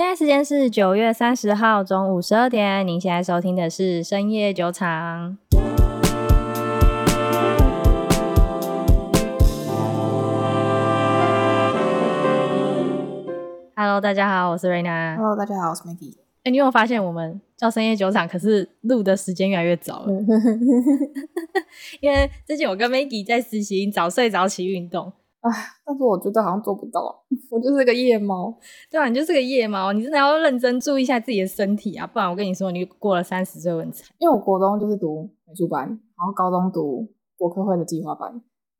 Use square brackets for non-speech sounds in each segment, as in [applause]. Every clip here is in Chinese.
现在时间是九月三十号中午十二点，您现在收听的是深夜酒场。Hello，大家好，我是瑞娜。Hello，大家好，我是 Maggie。哎、欸，你有没有发现我们叫深夜酒厂，可是录的时间越来越早了？[laughs] 因为最近我跟 Maggie 在实行早睡早起运动。哎，但是我觉得好像做不到，[laughs] 我就是个夜猫。对啊，你就是个夜猫，你真的要认真注意一下自己的身体啊，不然我跟你说，你过了三十岁会很惨。因为我国中就是读美术班，然后高中读国科会的计划班，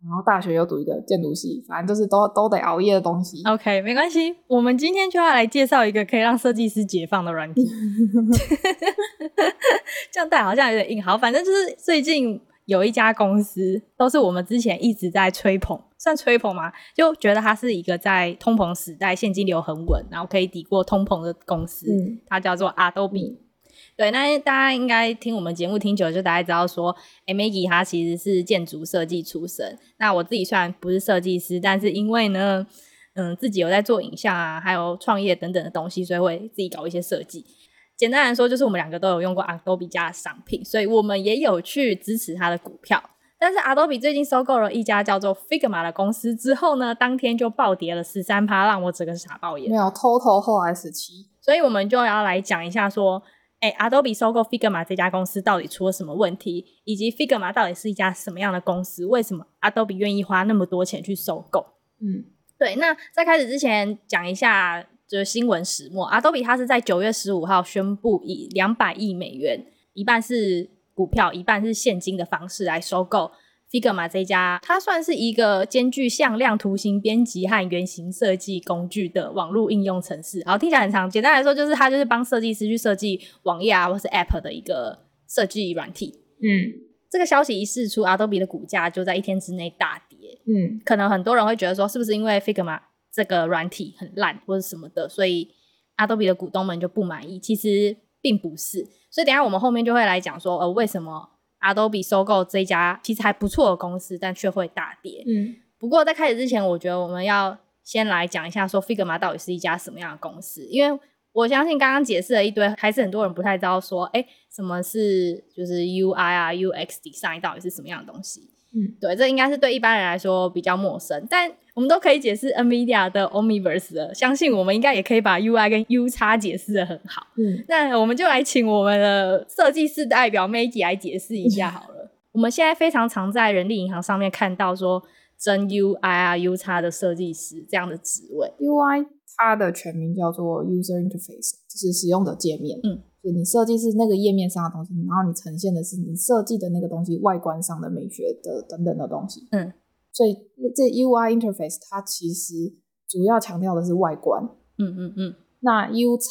然后大学又读一个建筑系，反正就是都都得熬夜的东西。OK，没关系，我们今天就要来介绍一个可以让设计师解放的软体。[laughs] [laughs] 这样带好像有点硬，好，反正就是最近有一家公司，都是我们之前一直在吹捧。算吹捧吗？就觉得它是一个在通膨时代现金流很稳，然后可以抵过通膨的公司。嗯、它叫做 Adobe。对，那大家应该听我们节目听久了，就大家知道说，Maggie 他其实是建筑设计出身。那我自己虽然不是设计师，但是因为呢，嗯，自己有在做影像啊，还有创业等等的东西，所以会自己搞一些设计。简单来说，就是我们两个都有用过 Adobe 家的商品，所以我们也有去支持它的股票。但是 Adobe 最近收购了一家叫做 Figma 的公司之后呢，当天就暴跌了十三趴，让我整个傻爆眼。没有，偷偷后来十七。所以我们就要来讲一下说，哎、欸，Adobe 收购 Figma 这家公司到底出了什么问题，以及 Figma 到底是一家什么样的公司？为什么 Adobe 愿意花那么多钱去收购？嗯，对。那在开始之前讲一下就是新闻始末，Adobe 它是在九月十五号宣布以两百亿美元，一半是。股票一半是现金的方式来收购 Figma 这家，它算是一个兼具向量图形编辑和原型设计工具的网络应用程式。好，听起来很长，简单来说就是它就是帮设计师去设计网页啊，或是 App 的一个设计软体。嗯，这个消息一释出，Adobe 的股价就在一天之内大跌。嗯，可能很多人会觉得说，是不是因为 Figma 这个软体很烂或者什么的，所以 Adobe 的股东们就不满意？其实。并不是，所以等一下我们后面就会来讲说，呃，为什么 Adobe 收购这家其实还不错的公司，但却会大跌。嗯，不过在开始之前，我觉得我们要先来讲一下，说 Figma 到底是一家什么样的公司，因为我相信刚刚解释了一堆，还是很多人不太知道说，哎，什么是就是 UI 啊，UX design 到底是什么样的东西。嗯，对，这应该是对一般人来说比较陌生，但我们都可以解释 NVIDIA 的 Omniverse 了，相信我们应该也可以把 UI 跟 UX 解释的很好。嗯，那我们就来请我们的设计师代表 Maggie 来解释一下好了。嗯、[laughs] 我们现在非常常在人力银行上面看到说真 UI 啊 UX 的设计师这样的职位。UI 它的全名叫做 User Interface，就是使用者界面。嗯。就你设计是那个页面上的东西，然后你呈现的是你设计的那个东西外观上的美学的等等的东西。嗯，所以这 UI interface 它其实主要强调的是外观。嗯嗯嗯。那 UX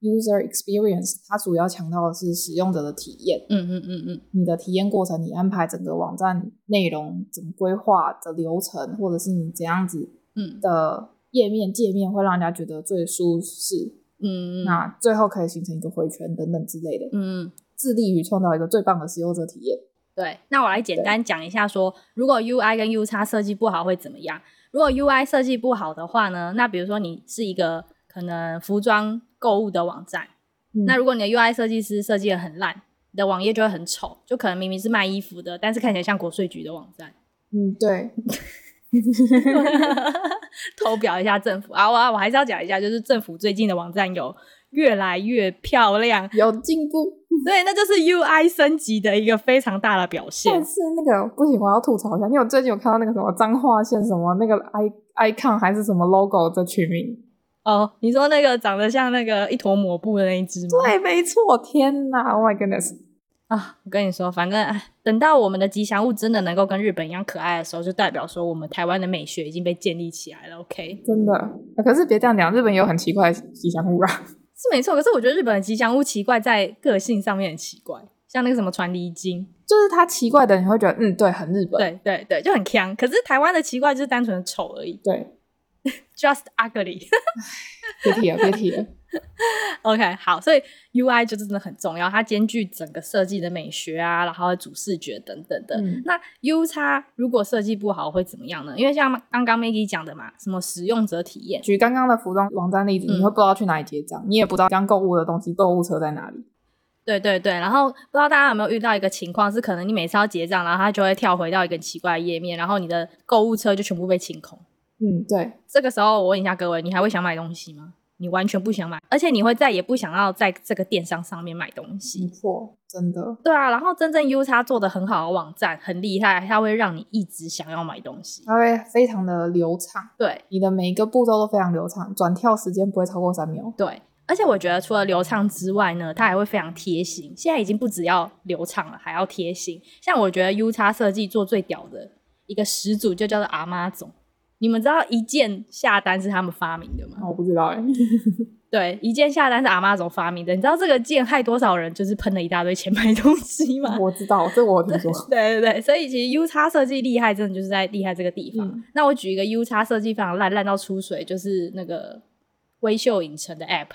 user experience 它主要强调的是使用者的体验。嗯嗯嗯嗯。你的体验过程，你安排整个网站内容怎么规划的流程，或者是你怎样子嗯的页面界面会让人家觉得最舒适。嗯，那最后可以形成一个回圈等等之类的。嗯，致力于创造一个最棒的使用者体验。对，那我来简单讲一下说，说如果 UI 跟 U 叉设计不好会怎么样？如果 UI 设计不好的话呢？那比如说你是一个可能服装购物的网站，嗯、那如果你的 UI 设计师设计的很烂，你的网页就会很丑，就可能明明是卖衣服的，但是看起来像国税局的网站。嗯，对。[laughs] [laughs] [laughs] [laughs] 偷表一下政府啊！我我还是要讲一下，就是政府最近的网站有越来越漂亮，有进步。对，那就是 UI 升级的一个非常大的表现。但是那个不行，我要吐槽一下，你有最近有看到那个什么彰化县什么那个 i icon 还是什么 logo 的取名？哦，你说那个长得像那个一坨抹布的那一只吗？对，没错。天哪！Oh my goodness！啊，我跟你说，反正等到我们的吉祥物真的能够跟日本一样可爱的时候，就代表说我们台湾的美学已经被建立起来了。OK，真的。可是别这样讲，日本也有很奇怪的吉祥物啊。[laughs] 是没错，可是我觉得日本的吉祥物奇怪在个性上面很奇怪，像那个什么传离经，就是它奇怪的，你会觉得嗯，对，很日本，对对对，就很强。可是台湾的奇怪就是单纯的丑而已，对，[laughs] just ugly。[laughs] 别提了，别提了。[laughs] OK，好，所以 UI 就真的很重要，它兼具整个设计的美学啊，然后主视觉等等的。嗯、那 U 叉如果设计不好会怎么样呢？因为像刚刚 Maggie 讲的嘛，什么使用者体验，举刚刚的服装网站例子，你会不知道去哪里结账，嗯、你也不知道刚购物的东西购物车在哪里。对对对，然后不知道大家有没有遇到一个情况，是可能你每次要结账，然后它就会跳回到一个奇怪的页面，然后你的购物车就全部被清空。嗯，对。这个时候我问一下各位，你还会想买东西吗？你完全不想买，而且你会再也不想要在这个电商上面买东西。没错，真的。对啊，然后真正 UX 做的很好的网站，很厉害，它会让你一直想要买东西，它会非常的流畅。对，你的每一个步骤都非常流畅，转跳时间不会超过三秒。对。而且我觉得除了流畅之外呢，它还会非常贴心。现在已经不只要流畅了，还要贴心。像我觉得 UX 设计做最屌的一个始祖就叫做 Amazon。你们知道一键下单是他们发明的吗？我不知道哎。[laughs] 对，一键下单是 Amazon 发明的。你知道这个键害多少人就是喷了一大堆钱买东西吗？[laughs] 我知道，这我听说。对对对，所以其实 UX 设计厉害，真的就是在厉害这个地方。嗯、那我举一个 UX 设计非常烂，烂到出水，就是那个微秀影城的 App。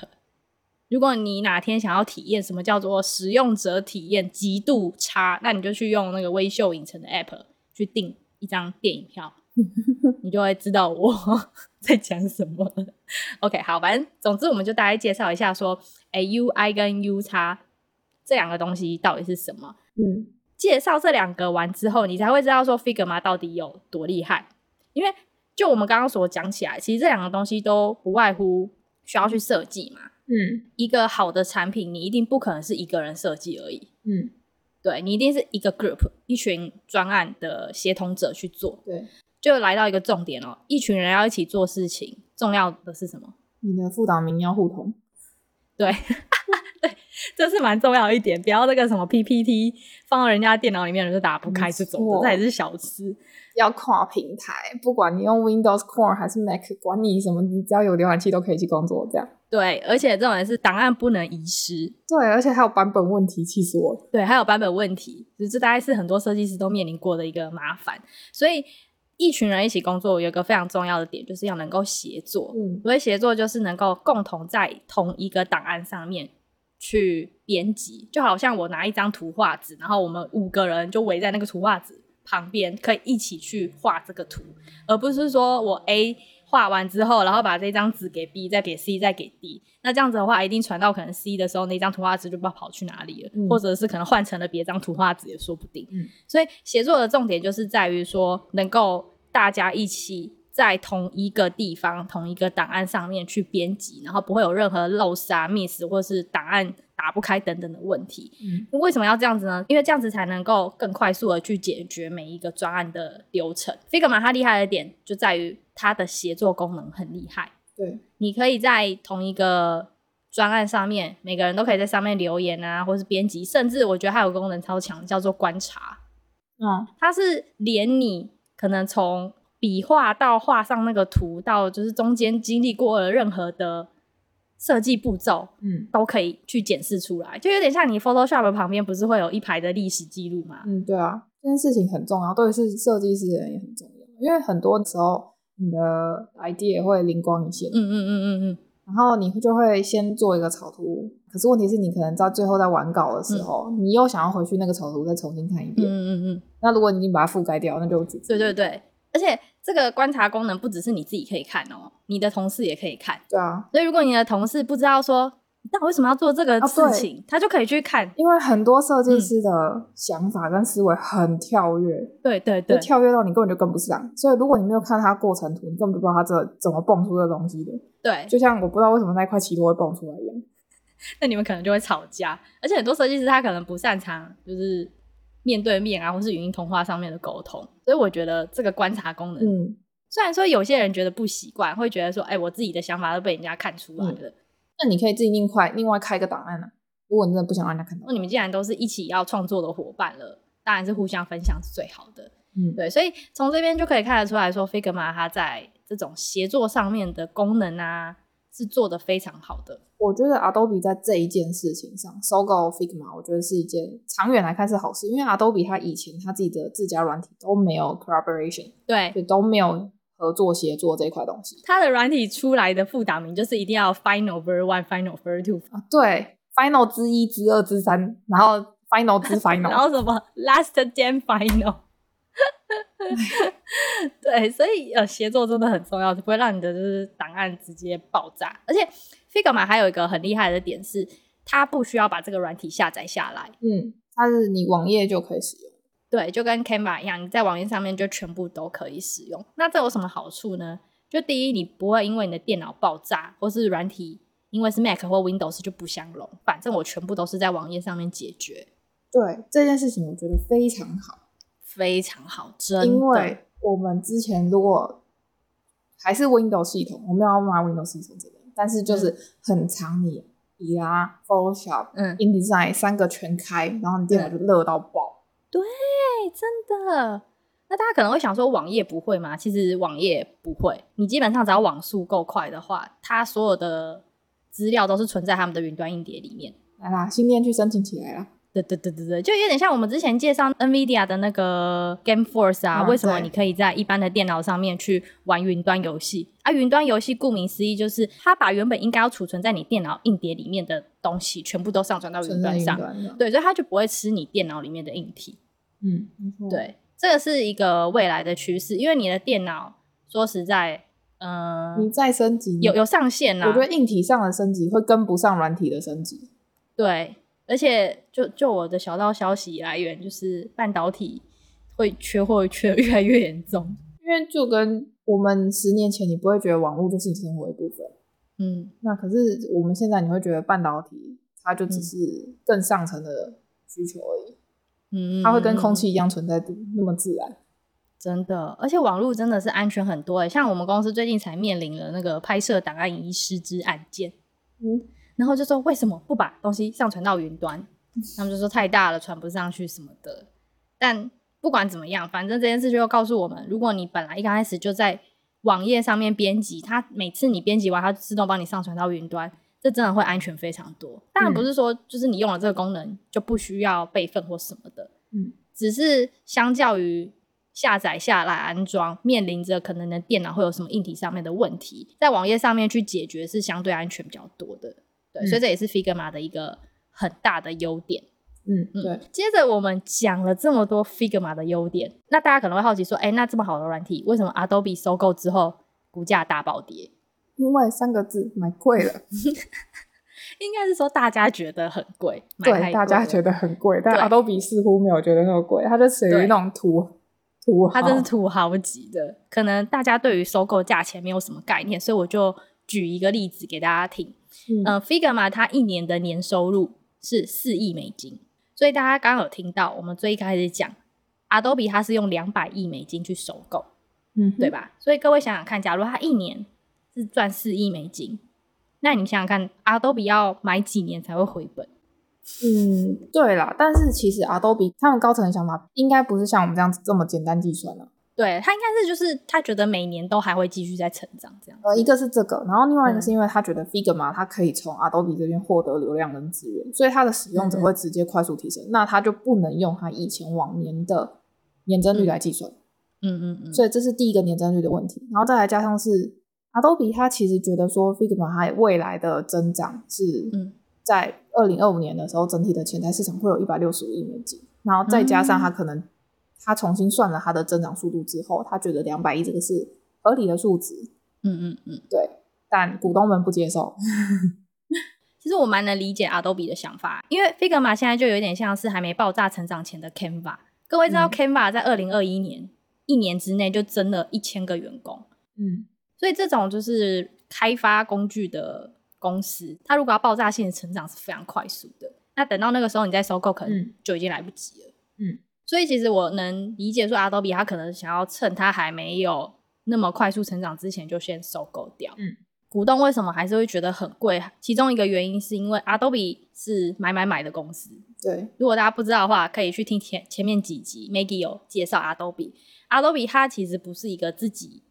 如果你哪天想要体验什么叫做使用者体验极度差，那你就去用那个微秀影城的 App 去订一张电影票，[laughs] 你就会知道我 [laughs] 在讲什么。OK，好，反正总之我们就大概介绍一下说，哎，UI 跟 U 叉这两个东西到底是什么？嗯，介绍这两个完之后，你才会知道说 Figma 到底有多厉害。因为就我们刚刚所讲起来，其实这两个东西都不外乎需要去设计嘛。嗯，一个好的产品，你一定不可能是一个人设计而已。嗯，对，你一定是一个 group，一群专案的协同者去做。对，就来到一个重点哦，一群人要一起做事情，重要的是什么？你的副档名要互通。对，[laughs] [laughs] 对，这是蛮重要一点，不要那个什么 PPT 放到人家电脑里面就打不开这种的，这也是小吃。要跨平台，不管你用 Windows Core 还是 Mac，管你什么，你只要有浏览器都可以去工作。这样对，而且这种也是档案不能遗失。对，而且还有版本问题，气死我了。对，还有版本问题，这大概是很多设计师都面临过的一个麻烦。所以一群人一起工作，有一个非常重要的点，就是要能够协作。嗯，所以协作就是能够共同在同一个档案上面去编辑，就好像我拿一张图画纸，然后我们五个人就围在那个图画纸。旁边可以一起去画这个图，而不是说我 A 画完之后，然后把这张纸给 B，再给 C，再给 D。那这样子的话，一定传到可能 C 的时候，那张图画纸就不知道跑去哪里了，嗯、或者是可能换成了别张图画纸也说不定。嗯、所以协作的重点就是在于说，能够大家一起在同一个地方、同一个档案上面去编辑，然后不会有任何漏失啊、miss 或是档案。打不开等等的问题，嗯，为什么要这样子呢？因为这样子才能够更快速的去解决每一个专案的流程。Figma 它厉害的点就在于它的协作功能很厉害。对，你可以在同一个专案上面，每个人都可以在上面留言啊，或是编辑，甚至我觉得它有功能超强，叫做观察。嗯，它是连你可能从笔画到画上那个图，到就是中间经历过了任何的。设计步骤，嗯，都可以去检视出来，就有点像你 Photoshop 旁边不是会有一排的历史记录吗？嗯，对啊，这件事情很重要，对，是设计师的人也很重要，因为很多时候你的 idea 会灵光一现，嗯嗯嗯嗯嗯，然后你就会先做一个草图，可是问题是你可能在最后在完稿的时候，嗯、你又想要回去那个草图再重新看一遍，嗯嗯嗯，那如果你已经把它覆盖掉，那就对对对，而且。这个观察功能不只是你自己可以看哦，你的同事也可以看。对啊，所以如果你的同事不知道说，那我为什么要做这个事情，啊、他就可以去看。因为很多设计师的想法跟思维很跳跃，嗯、对对对，跳跃到你根本就跟不上。所以如果你没有看他过程图，你根本就不知道他这怎么蹦出这东西的。对，就像我不知道为什么那块漆都会蹦出来一样，[laughs] 那你们可能就会吵架。而且很多设计师他可能不擅长，就是。面对面啊，或是语音通话上面的沟通，所以我觉得这个观察功能，嗯，虽然说有些人觉得不习惯，会觉得说，哎、欸，我自己的想法都被人家看出来了。嗯、那你可以自己另外另外开一个档案啊，如果你真的不想让人家看到。那你们既然都是一起要创作的伙伴了，当然是互相分享是最好的。嗯，对，所以从这边就可以看得出来说，Figma 它在这种协作上面的功能啊。是做的非常好的。我觉得 Adobe 在这一件事情上收购 Figma，我觉得是一件长远来看是好事，因为 Adobe 它以前它自己的自家软体都没有 collaboration，对，就都没有合作协作这块东西。它的软体出来的副档名就是一定要 Final Ver One、Final Ver Two 啊，对，Final 之一、之二、之三，然后 Final 之 [laughs] Final，然后什么 Last Gen Final。[laughs] 对，所以呃，协作真的很重要，就不会让你的就是档案直接爆炸。而且 Figma 还有一个很厉害的点是，它不需要把这个软体下载下来，嗯，它是你网页就可以使用。对，就跟 Canva 一样，你在网页上面就全部都可以使用。那这有什么好处呢？就第一，你不会因为你的电脑爆炸，或是软体因为是 Mac 或 Windows 就不相容，反正我全部都是在网页上面解决。对，这件事情，我觉得非常好。非常好，真的。因为我们之前如果还是 Windows 系统，我没有要骂 Windows 系统这边，但是就是很常你以啊 Photoshop、嗯、InDesign 三个全开，然后你电脑就热到爆。对，真的。那大家可能会想说，网页不会吗？其实网页不会，你基本上只要网速够快的话，它所有的资料都是存在他们的云端硬碟里面。来啦，新店去申请起来了。对对对对对，就有点像我们之前介绍 NVIDIA 的那个 Game Force 啊，啊为什么你可以在一般的电脑上面去玩云端游戏？啊，云端游戏顾名思义就是它把原本应该要储存在你电脑硬碟里面的东西，全部都上传到云端上。对，所以它就不会吃你电脑里面的硬体。嗯，对，这个是一个未来的趋势，因为你的电脑说实在，嗯、呃，你再升级有有上限啊。我觉得硬体上的升级会跟不上软体的升级。对。而且，就就我的小道消息来源，就是半导体会缺货，缺得越来越严重。因为就跟我们十年前，你不会觉得网络就是你生活的一部分，嗯，那可是我们现在，你会觉得半导体它就只是更上层的需求而已，嗯，它会跟空气一样存在那么自然，真的。而且网络真的是安全很多诶，像我们公司最近才面临了那个拍摄档案遗失之案件，嗯。然后就说为什么不把东西上传到云端？他们就说太大了，传不上去什么的。但不管怎么样，反正这件事就要告诉我们：如果你本来一开始就在网页上面编辑，它每次你编辑完，它自动帮你上传到云端，这真的会安全非常多。当然不是说就是你用了这个功能就不需要备份或什么的，嗯，只是相较于下载下来安装，面临着可能的电脑会有什么硬体上面的问题，在网页上面去解决是相对安全比较多的。对，所以这也是 Figma 的一个很大的优点。嗯嗯，对。接着我们讲了这么多 Figma 的优点，那大家可能会好奇说，哎，那这么好的软体，为什么 Adobe 收购之后股价大暴跌？因为三个字，买贵了。[laughs] 应该是说大家觉得很贵，对，大家觉得很贵，但 Adobe 似乎没有觉得那么贵，它就属于那种土土豪，它真是土豪级的。可能大家对于收购价钱没有什么概念，所以我就举一个例子给大家听。嗯、呃、Figma 它一年的年收入是四亿美金，所以大家刚刚有听到我们最一开始讲，Adobe 它是用两百亿美金去收购，嗯，对吧？所以各位想想看，假如它一年是赚四亿美金，那你想想看，Adobe 要买几年才会回本？嗯，对啦，但是其实 Adobe 他们高层的想法应该不是像我们这样子这么简单计算了。对，他应该是就是他觉得每年都还会继续在成长这样。呃，一个是这个，然后另外一个是因为他觉得 Figma 它可以从 Adobe 这边获得流量跟资源，所以它的使用者会直接快速提升。嗯、那他就不能用他以前往年的年增率来计算。嗯嗯嗯。所以这是第一个年增率的问题，然后再来加上是 Adobe 他其实觉得说 Figma 它未来的增长是在二零二五年的时候，整体的潜在市场会有一百六十五亿美金，然后再加上它可能。他重新算了他的增长速度之后，他觉得两百亿这个是合理的数值。嗯嗯嗯，对。但股东们不接受。[laughs] 其实我蛮能理解 Adobe 的想法，因为 Figma 现在就有点像是还没爆炸成长前的 Canva。各位知道 Canva 在二零二一年、嗯、一年之内就增了一千个员工。嗯。所以这种就是开发工具的公司，它如果要爆炸性的成长是非常快速的。那等到那个时候你再收购，可能就已经来不及了。嗯。所以其实我能理解说，Adobe 他可能想要趁他还没有那么快速成长之前就先收购掉。嗯，股东为什么还是会觉得很贵？其中一个原因是因为 Adobe 是买买买的公司。对，如果大家不知道的话，可以去听前前面几集，Maggie 有介绍 Adobe。Adobe 它其实不是一个自己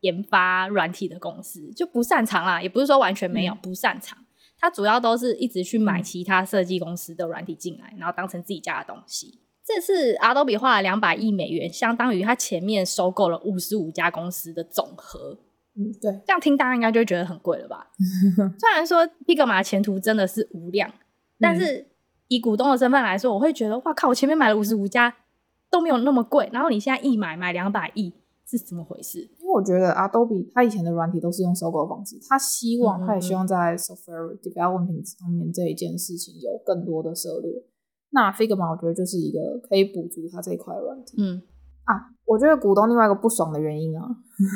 研发软体的公司，就不擅长啦，也不是说完全没有，嗯、不擅长。它主要都是一直去买其他设计公司的软体进来，然后当成自己家的东西。这次 Adobe 花了两百亿美元，相当于他前面收购了五十五家公司的总和。嗯，对，这样听大家应该就会觉得很贵了吧？[laughs] 虽然说 Figma 前途真的是无量，但是以股东的身份来说，我会觉得哇靠，我前面买了五十五家都没有那么贵，然后你现在一买买两百亿是怎么回事？因为我觉得 Adobe 他以前的软体都是用收购方式，他希望他也希望在 software development 上面这一件事情有更多的策略。那 Figma 我觉得就是一个可以补足它这一块软体。嗯。啊，我觉得股东另外一个不爽的原因啊，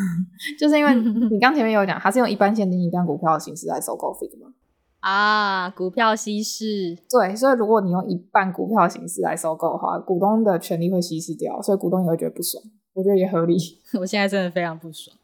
[laughs] 就是因为你刚前面有讲，他是用一般现金一半股票的形式来收购 Figma 啊，股票稀释。对，所以如果你用一半股票的形式来收购的话，股东的权利会稀释掉，所以股东也会觉得不爽。我觉得也合理。[laughs] 我现在真的非常不爽。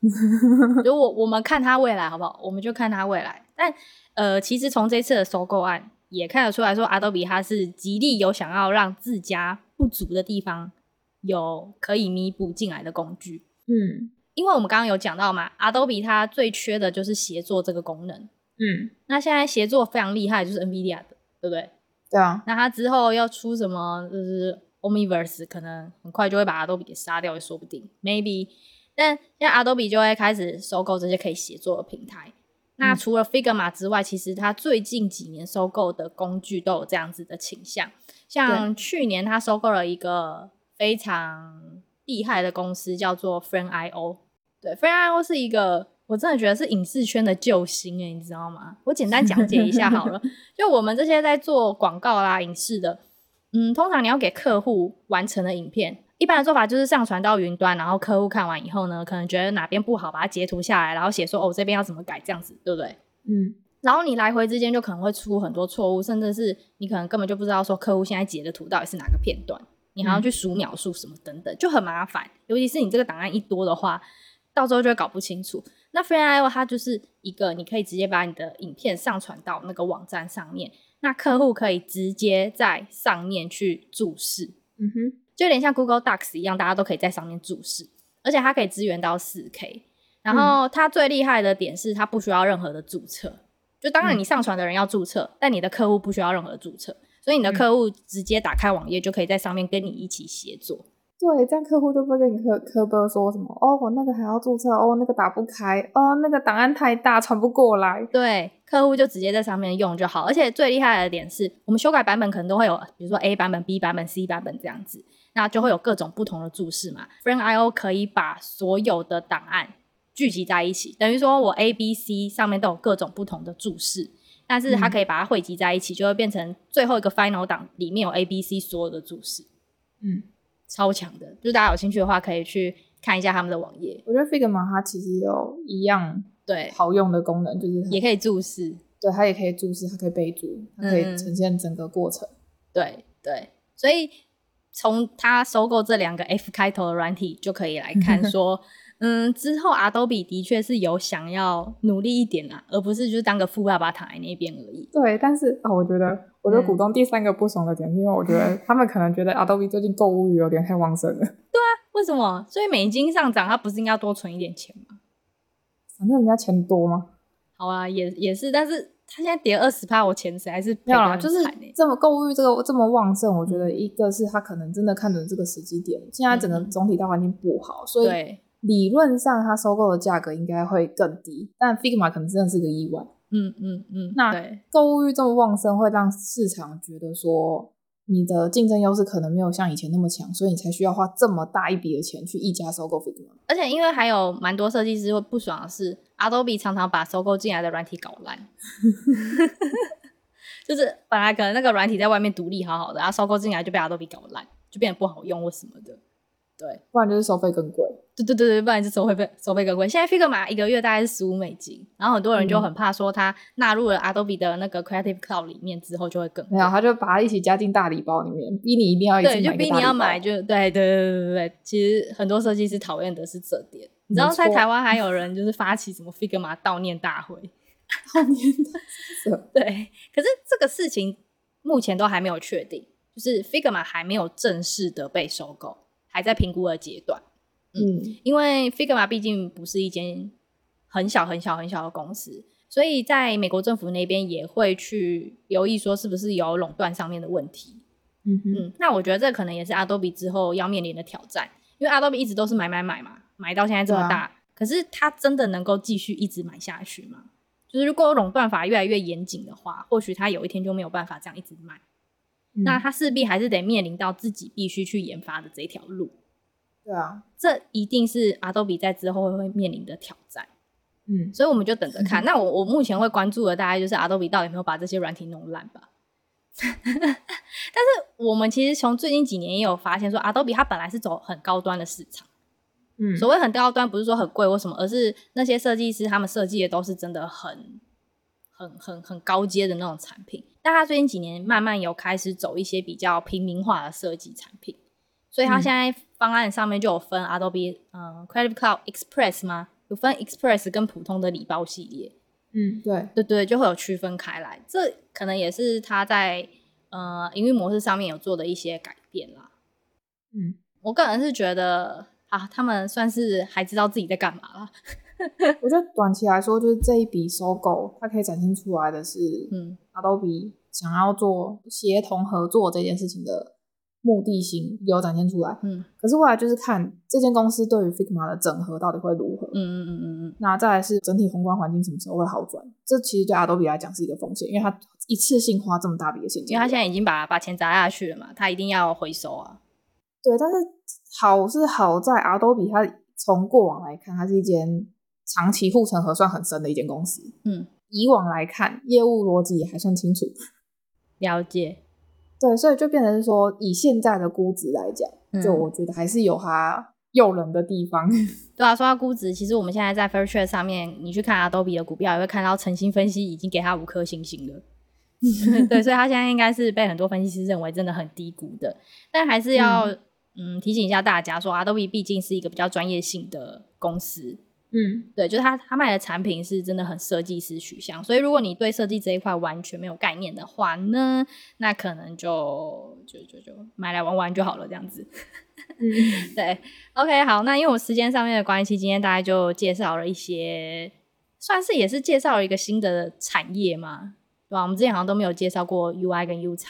如果我们看他未来好不好？我们就看他未来。但呃，其实从这次的收购案也看得出来说，Adobe 他是极力有想要让自家不足的地方。有可以弥补进来的工具，嗯，因为我们刚刚有讲到嘛，Adobe 它最缺的就是协作这个功能，嗯，那现在协作非常厉害，就是 NVIDIA 的，对不对？对啊，那它之后要出什么，就是 Omniverse，可能很快就会把 Adobe 给杀掉，也说不定，maybe。但现在 Adobe 就会开始收购这些可以协作的平台。那除了 Figma 之外，其实它最近几年收购的工具都有这样子的倾向，像去年它收购了一个。非常厉害的公司叫做 Frame.io，对，Frame.io 是一个我真的觉得是影视圈的救星诶，你知道吗？我简单讲解一下好了。[laughs] 就我们这些在做广告啦、影视的，嗯，通常你要给客户完成的影片，一般的做法就是上传到云端，然后客户看完以后呢，可能觉得哪边不好，把它截图下来，然后写说哦，这边要怎么改，这样子，对不对？嗯。然后你来回之间就可能会出很多错误，甚至是你可能根本就不知道说客户现在截的图到底是哪个片段。你还要去数秒数什么等等，就很麻烦。尤其是你这个档案一多的话，到时候就会搞不清楚。那 Frame.io 它就是一个，你可以直接把你的影片上传到那个网站上面，那客户可以直接在上面去注释。嗯哼，就有点像 Google Docs 一样，大家都可以在上面注释，而且它可以支援到 4K。然后它最厉害的点是，它不需要任何的注册。就当然你上传的人要注册，但你的客户不需要任何的注册。所以你的客户直接打开网页就可以在上面跟你一起协作。对，这样客户就不会跟你客客户说什么哦，我那个还要注册哦，那个打不开哦，那个档案太大传不过来。对，客户就直接在上面用就好。而且最厉害的点是我们修改版本可能都会有，比如说 A 版本、B 版本、C 版本这样子，那就会有各种不同的注释嘛。Frame.io 可以把所有的档案聚集在一起，等于说我 A、B、C 上面都有各种不同的注释。但是它可以把它汇集在一起，嗯、就会变成最后一个 final 档里面有 A、B、C 所有的注释，嗯，超强的。就是大家有兴趣的话，可以去看一下他们的网页。我觉得 Figma 它其实有一样对好用的功能，就是也可以注释，对，它也可以注释，它可以备注，它可以呈现整个过程。嗯、对对，所以从他收购这两个 F 开头的软体就可以来看说。[laughs] 嗯，之后 Adobe 的确是有想要努力一点啦，而不是就是当个富爸爸躺在那边而已。对，但是啊、哦，我觉得，我觉得股东第三个不爽的点，嗯、因为我觉得他们可能觉得 [laughs] Adobe 最近购物欲有点太旺盛了。对啊，为什么？所以美金上涨，他不是应该多存一点钱吗？反正人家钱多吗？好啊，也也是，但是他现在跌二十趴，我钱实还是没有啦。就是这么购物欲这个这么旺盛，我觉得一个是他可能真的看准这个时机点，现在整个总体大环境不好，嗯、所以。理论上，它收购的价格应该会更低，但 Figma 可能真的是个意外。嗯嗯嗯。那购物欲这么旺盛，会让市场觉得说你的竞争优势可能没有像以前那么强，所以你才需要花这么大一笔的钱去一家收购 Figma。而且，因为还有蛮多设计师会不爽的是，Adobe 常常把收购进来的软体搞烂，[laughs] 就是本来可能那个软体在外面独立好好的，然后收购进来就被 Adobe 搞烂，就变得不好用或什么的。对，不然就是收费更贵。对对对对，不然就收费费收费更贵。现在 Figma 一个月大概是十五美金，然后很多人就很怕说它纳入了 Adobe 的那个 Creative Cloud 里面之后就会更贵。没有，他就把它一起加进大礼包里面，逼你一定要一起买。对，就逼你要买，就对对对对对对。其实很多设计师讨厌的是这点。你知道在台湾还有人就是发起什么 Figma 悼念大会？悼念大会。对，可是这个事情目前都还没有确定，就是 Figma 还没有正式的被收购。还在评估的阶段，嗯，嗯，因为 Figma 毕竟不是一间很小很小很小的公司，所以在美国政府那边也会去留意说是不是有垄断上面的问题，嗯嗯，那我觉得这可能也是 Adobe 之后要面临的挑战，因为 Adobe 一直都是买买买嘛，买到现在这么大，啊、可是它真的能够继续一直买下去吗？就是如果垄断法越来越严谨的话，或许它有一天就没有办法这样一直卖，嗯、那它势必还是得面临到自己必须去研发的这条路。对啊，这一定是 Adobe 在之后会面临的挑战。嗯，所以我们就等着看。[laughs] 嗯、那我我目前会关注的大概就是 Adobe 到底有没有把这些软体弄烂吧。[laughs] 但是我们其实从最近几年也有发现说，Adobe 它本来是走很高端的市场。嗯，所谓很高端，不是说很贵或什么，而是那些设计师他们设计的都是真的很、很、很、很高阶的那种产品。但他最近几年慢慢有开始走一些比较平民化的设计产品，所以他现在方案上面就有分 Adobe 嗯、呃、Creative Cloud Express 吗？有分 Express 跟普通的礼包系列。嗯，对对对，就会有区分开来。这可能也是他在呃营运模式上面有做的一些改变啦。嗯，我个人是觉得。啊，他们算是还知道自己在干嘛了。我觉得短期来说，就是这一笔收购，它可以展现出来的是，嗯，Adobe 想要做协同合作这件事情的目的性有展现出来。嗯，可是未来就是看这间公司对于 Figma 的整合到底会如何。嗯嗯嗯嗯嗯。那再来是整体宏观环境什么时候会好转？这其实对 Adobe 来讲是一个风险，因为它一次性花这么大笔的现金，因为它现在已经把把钱砸下去了嘛，它一定要回收啊。对，但是。好是好在 Adobe，它从过往来看，它是一间长期护城河算很深的一间公司。嗯，以往来看，业务逻辑也还算清楚。了解。对，所以就变成是说，以现在的估值来讲，嗯、就我觉得还是有它诱人的地方。[laughs] 对啊，说到估值，其实我们现在在 Fairtrade 上面，你去看 Adobe 的股票，也会看到诚心分析已经给它五颗星星了。[laughs] 对，所以它现在应该是被很多分析师认为真的很低估的，但还是要。嗯嗯，提醒一下大家说，Adobe 毕竟是一个比较专业性的公司。嗯，对，就是他他卖的产品是真的很设计师取向，所以如果你对设计这一块完全没有概念的话呢，那可能就就就就买来玩玩就好了，这样子。嗯，[laughs] 对，OK，好，那因为我时间上面的关系，今天大概就介绍了一些，算是也是介绍了一个新的产业嘛，对吧？我们之前好像都没有介绍过 UI 跟 UX。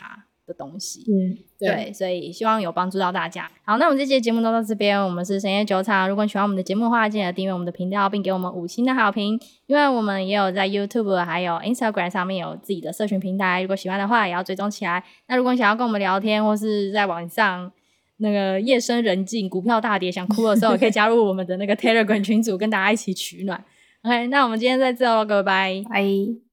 的东西，嗯，对，对，所以希望有帮助到大家。好，那我们这期节目都到这边，我们是深夜酒厂。如果你喜欢我们的节目的话，记得订阅我们的频道，并给我们五星的好评。因为我们也有在 YouTube 还有 Instagram 上面有自己的社群平台，如果喜欢的话，也要追踪起来。那如果你想要跟我们聊天，或是在网上那个夜深人静、股票大跌想哭的时候，可以加入我们的那个 Telegram 群组，跟大家一起取暖。OK，那我们今天在这喽，各位拜拜。